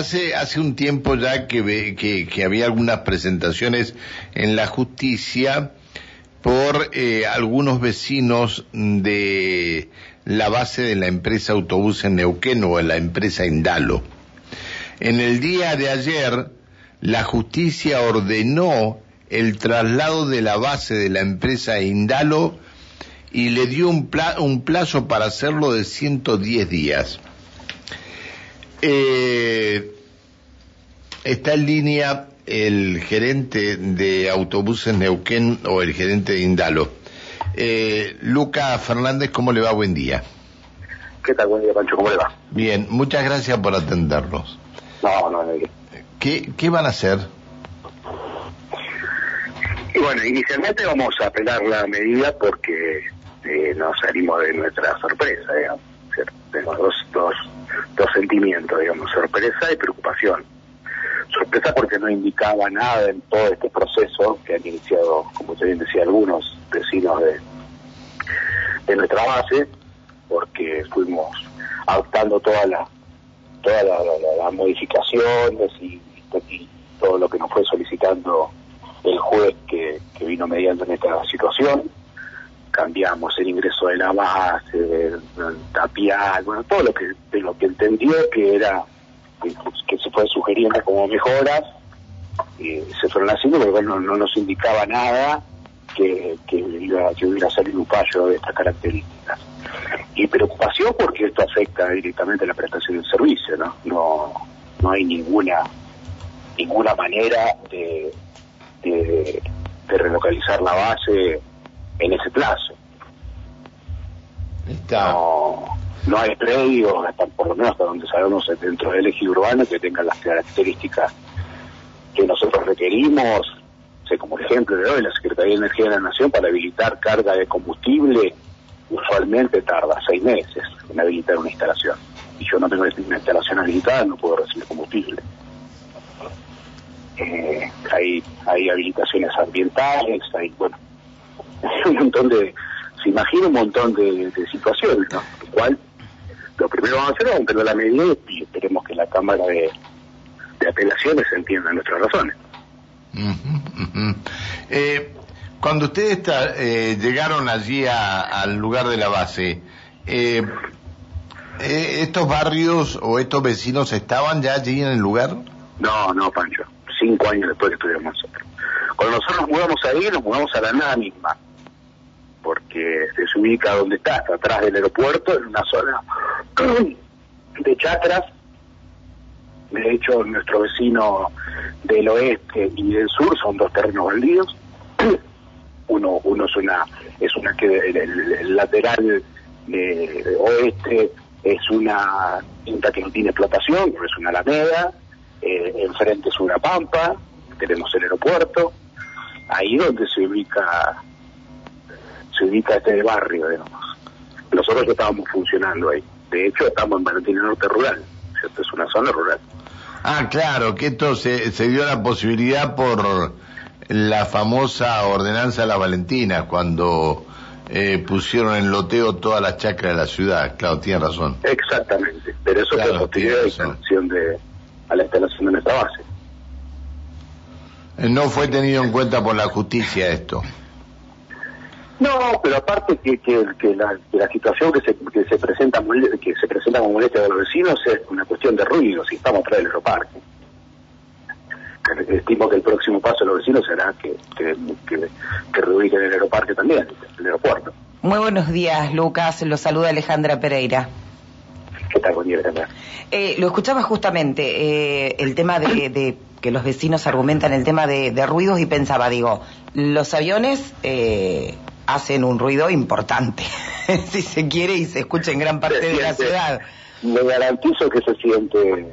hace, hace un tiempo ya que, que, que había algunas presentaciones en la justicia por eh, algunos vecinos de la base de la empresa Autobús en Neuquén o en la empresa Indalo. En el día de ayer, la justicia ordenó el traslado de la base de la empresa Indalo y le dio un, un plazo para hacerlo de 110 días. Eh, está en línea el gerente de autobuses Neuquén o el gerente de Indalo. Eh, Luca Fernández, ¿cómo le va? Buen día. ¿Qué tal? Buen día, Pancho, ¿cómo le va? Bien, muchas gracias por atendernos. No, no, no. ¿Qué, ¿Qué van a hacer? Y bueno, inicialmente vamos a apelar la medida porque eh, nos salimos de nuestra sorpresa, digamos. Tenemos dos, dos, dos sentimientos, digamos, sorpresa y preocupación. Sorpresa porque no indicaba nada en todo este proceso que han iniciado, como usted bien decía, algunos vecinos de, de nuestra base, porque fuimos adoptando todas las todas las modificaciones y, y, todo lo que nos fue solicitando el juez que, que vino mediando en esta situación cambiamos el ingreso de la base, del tapial, bueno, todo lo que, de lo que entendió que era, que, se fue sugiriendo como mejoras, y se fueron haciendo, pero bueno, no nos indicaba nada que, que, iba, que hubiera salido un fallo de estas características. Y preocupación porque esto afecta directamente a la prestación del servicio, ¿no? No, no hay ninguna, ninguna manera de, de, de relocalizar la base en ese plazo. No, no hay predios, hasta, por lo menos hasta donde sabemos dentro del eje urbano, que tengan las características que nosotros requerimos. sé como ejemplo de hoy, la Secretaría de Energía de la Nación para habilitar carga de combustible usualmente tarda seis meses en habilitar una instalación. Y yo no tengo una instalación habilitada, no puedo recibir combustible. Eh, hay, hay habilitaciones ambientales, hay, bueno, un montón de, se imagina un montón de, de situaciones, ¿no? Lo primero vamos a hacer es romper la medida y esperemos que la Cámara de, de Apelaciones entienda nuestras razones. Uh -huh, uh -huh. Eh, cuando ustedes está, eh, llegaron allí a, al lugar de la base, eh, ¿estos barrios o estos vecinos estaban ya allí en el lugar? No, no, Pancho. Cinco años después que estuvimos nosotros. Cuando nosotros nos mudamos ahí, nos mudamos a la nada misma porque se ubica donde está, hasta atrás del aeropuerto, en una zona de chacras. De hecho, nuestro vecino del oeste y del sur son dos terrenos baldíos. Uno, uno es una, es una que el, lateral de oeste es una cinta que no tiene explotación, es una alameda, eh, enfrente es una pampa, tenemos el aeropuerto, ahí donde se ubica se ubica este barrio, digamos. Nosotros estábamos funcionando ahí. De hecho, estamos en Valentín Norte Rural, ¿cierto? Es una zona rural. Ah, claro, que esto se, se dio la posibilidad por la famosa ordenanza de la Valentina, cuando eh, pusieron en loteo todas las chacras de la ciudad. Claro, tiene razón. Exactamente, pero eso claro, fue posterior a la instalación de, a la instalación de nuestra base. No fue tenido en cuenta por la justicia esto. No, pero aparte que, que, que, la, que la, situación que se, que se presenta que se presenta como molestia de los vecinos es una cuestión de ruido, si estamos atrás del aeroparque. Estimo que el próximo paso de los vecinos será que, que, que, que reubiquen el aeroparque también, el aeropuerto. Muy buenos días, Lucas. Lo saluda Alejandra Pereira. ¿Qué tal? Buen día. Eh, lo escuchaba justamente, eh, el tema de, de, que los vecinos argumentan el tema de, de ruidos y pensaba, digo, los aviones eh, hacen un ruido importante, si se quiere, y se escucha en gran parte de la ciudad. Me garantizo que se siente,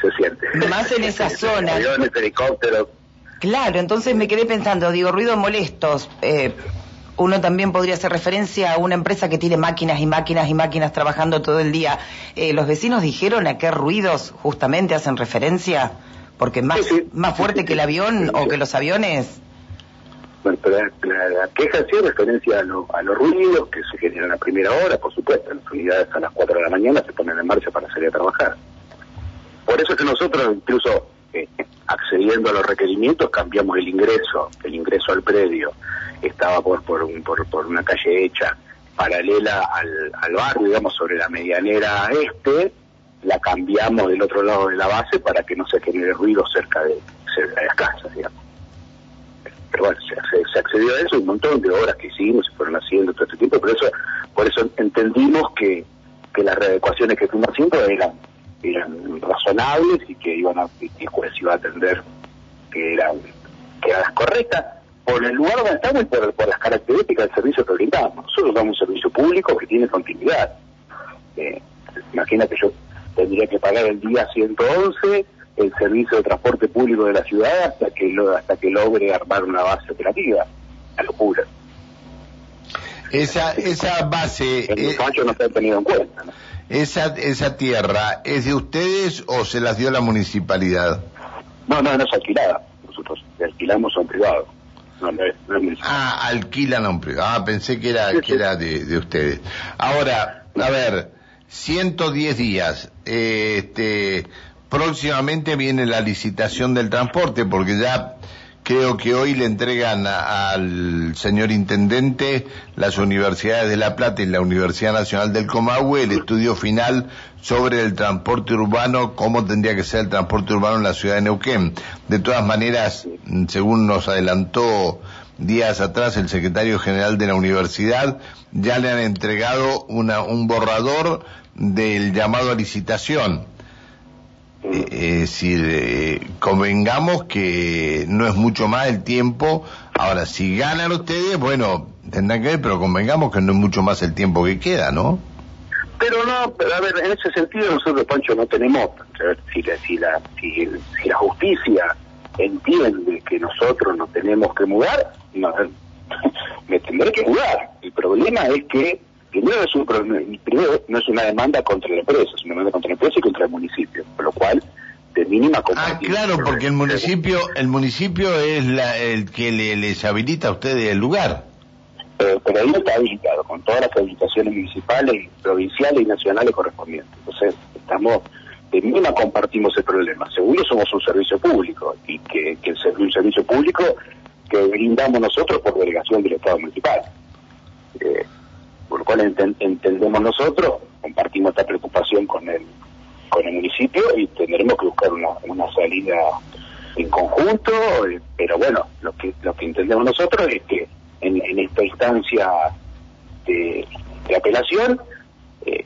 se siente. Más en esa zona. Aviones, helicópteros. Claro, entonces me quedé pensando, digo, ruidos molestos. Eh, uno también podría hacer referencia a una empresa que tiene máquinas y máquinas y máquinas trabajando todo el día. Eh, ¿Los vecinos dijeron a qué ruidos justamente hacen referencia? Porque más, sí, sí. más fuerte que el avión o que los aviones. Bueno, pero la, la, queja hacía referencia a, lo, a, los ruidos que se generan a primera hora, por supuesto. Las unidades a las 4 de la mañana se ponen en marcha para salir a trabajar. por eso es que nosotros incluso eh, accediendo a los requerimientos cambiamos el ingreso, el ingreso al predio estaba por por, un, por, por una calle hecha paralela al, al barrio, digamos, sobre la medianera este, la cambiamos del otro lado de la base para que no se genere ruido cerca de, cerca de las casas, digamos. Pero bueno, se, accedió a eso, un montón de obras que hicimos, se fueron haciendo todo este tiempo, por eso, por eso entendimos que, que las readecuaciones que fuimos haciendo eran, eran razonables y que iban a, y el juez iba a atender que eran, que eran las correctas por el lugar donde estamos y por, por las características del servicio que brindamos. Nosotros damos un servicio público que tiene continuidad. Eh, imagínate, yo tendría que pagar el día 111 el servicio de transporte público de la ciudad hasta que lo, hasta que logre armar una base operativa. La locura. Esa, esa base... El eh, no se ha tenido en cuenta. ¿no? Esa, esa tierra, ¿es de ustedes o se las dio la municipalidad? No, no, no es alquilada. Nosotros alquilamos a un privado. No, no es, no es ah, alquilan a un privado. Ah, pensé que era, Sí, que sí. era de, de ustedes. Ahora, a ver, 110 días. eh, este, próximamente viene la licitación del transporte, porque ya creo que hoy le entregan al señor intendente las universidades de La Plata y la Universidad Nacional del Comahue el estudio final sobre el transporte urbano, cómo tendría que ser el transporte urbano en la ciudad de Neuquén. De todas maneras, según nos adelantó días atrás el secretario general de la universidad, ya le han entregado una, un borrador del llamado a licitación. Eh, Es decir, eh, convengamos que no es mucho más el tiempo. Ahora, si ganan ustedes, bueno, tendrán que ver, pero convengamos que no es mucho más el tiempo que queda, ¿no? Pero no, pero a ver, en ese sentido nosotros, Pancho, no tenemos, si la, si la, si, si la justicia entiende que nosotros nos tenemos que mudar, no, me tendré que mudar. El problema es que primero es un primero no es una demanda contra la empresa, es una demanda contra la empresa y contra el municipio, por lo cual de mínima Ah, claro, porque el municipio, el municipio es la, el que le, les habilita a ustedes el lugar. pero, pero ahí está habilitado con todas las habilitaciones municipales, provinciales y nacionales correspondientes. Entonces, estamos, de mínima compartimos el problema. Segundo, somos un servicio público y que, que servicio, un servicio público que brindamos nosotros por delegación del Estado municipal. Eh, cual enten- entendemos nosotros, compartimos esta preocupación con el, con el municipio y tendremos que buscar una, una salida en conjunto, eh, pero bueno, lo que, lo que entendemos nosotros es que en, esta instancia de, apelación eh,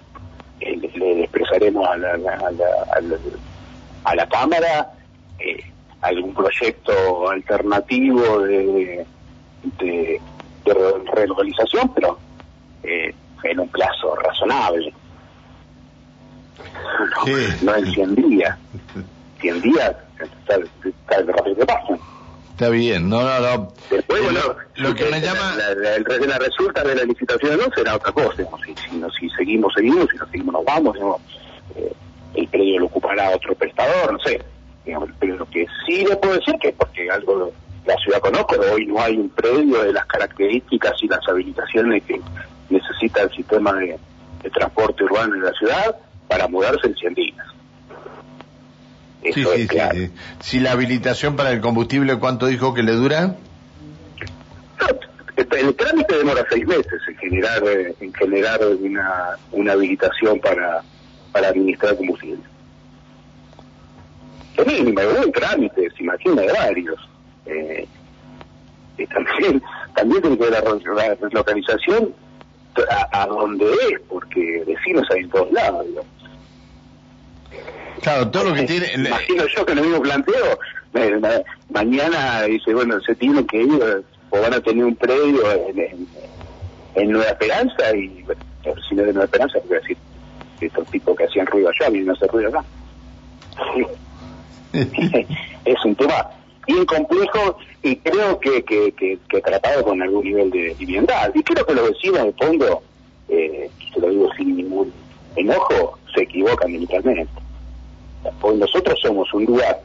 eh, le, expresaremos a la, a la, a la- a la Cámara algún proyecto alternativo de, de, de re- relocalización, pero en un plazo razonable. No, en 100 días. 100 días está de rápido que pasan. Está bien, no, no, no. Después, Eh, bueno, lo, lo que me la- llama... La, la- resulta de la licitación no será otra cosa. digamos, Si, si, no- si seguimos, seguimos. Si no seguimos, nos vamos. digamos, eh, el predio lo ocupará otro prestador, no sé. digamos, pero lo que sí le puedo decir que porque algo la ciudad conozco, hoy no hay un predio de las características y las habilitaciones que necesita el sistema de, de transporte urbano de la ciudad para mudarse en 100 días. Eso sí, es sí, claro. sí. Si la habilitación para el combustible, ¿cuánto dijo que le dura? No, el trámite demora seis meses en generar eh, en generar una, una habilitación para, para administrar combustible. Es mínimo, es un trámite, se imagina, de varios. Eh, y también, también tiene que ver la relocalización a, a donde es, porque vecinos hay en todos lados. digamos. Claro, todo lo que tiene... Imagino yo que el mismo planteo, ma- mañana dice, bueno, se tiene que ir, o van a tener un predio en, en, en Nueva Esperanza, y bueno, los vecinos de Nueva Esperanza, voy a decir, estos tipos que hacían ruido allá vienen a hacer ruido acá. es un tema bien complejo y creo que, que, tratado con algún nivel de liviandad. Y creo que los vecinos de fondo, eh, se lo digo sin ningún enojo, se equivocan militarmente. Porque nosotros somos un lugar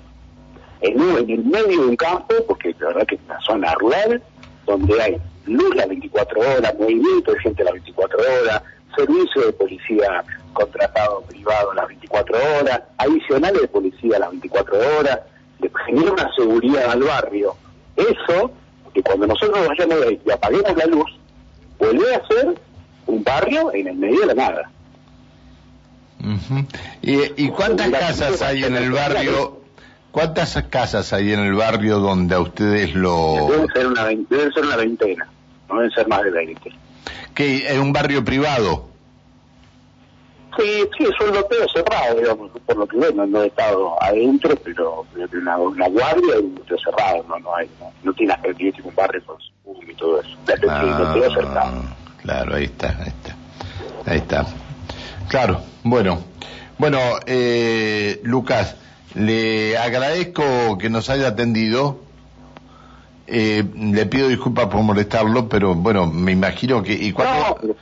en, en el medio de un campo, porque la verdad que es una zona rural, donde hay luz las 24 horas, movimiento de gente las 24 horas, servicio de policía contratado privado las 24 horas, adicionales de policía las 24 horas, genera una seguridad al barrio. Eso, que cuando nosotros vayamos ahí y apaguemos la luz, vuelve a ser un barrio en el medio de la nada. ¿Y, ¿Y cuántas casas hay en el barrio? ¿Cuántas casas hay en el barrio donde a ustedes lo...? Deben ser una, deben ser una veintena, no deben ser más de 20. ¿Que es un barrio privado? Sí, sí, es un loteo cerrado, digamos, por lo que veo, no, he estado adentro, pero una, una guardia y un loteo cerrado, no, no hay, no, tiene las características un barrio con y todo eso. Ah, loteo cerrado. Claro, ahí está, ahí está. Ahí está. Claro, bueno. Bueno, eh, Lucas, le agradezco que nos haya atendido. Eh, le pido disculpas por molestarlo, pero bueno, me imagino que... ¿Y cuándo,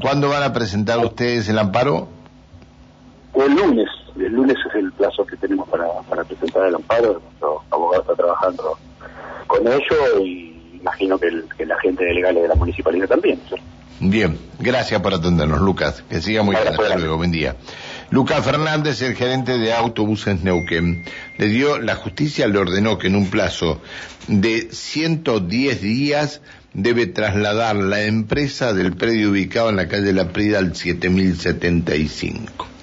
¿cuándo van a presentar ustedes el amparo? El lunes. El lunes es el plazo que tenemos para, para presentar el amparo. Nuestro abogado está trabajando con ello y imagino que, el, que la gente de legales de la municipalidad también. Bien, gracias por atendernos, Lucas. Que siga muy bien. Hasta luego, buen día. Lucas Fernández, el gerente de autobuses Neuquén, le dio, la justicia le ordenó que en un plazo de 110 días debe trasladar la empresa del predio ubicado en la calle La Prida al 7075.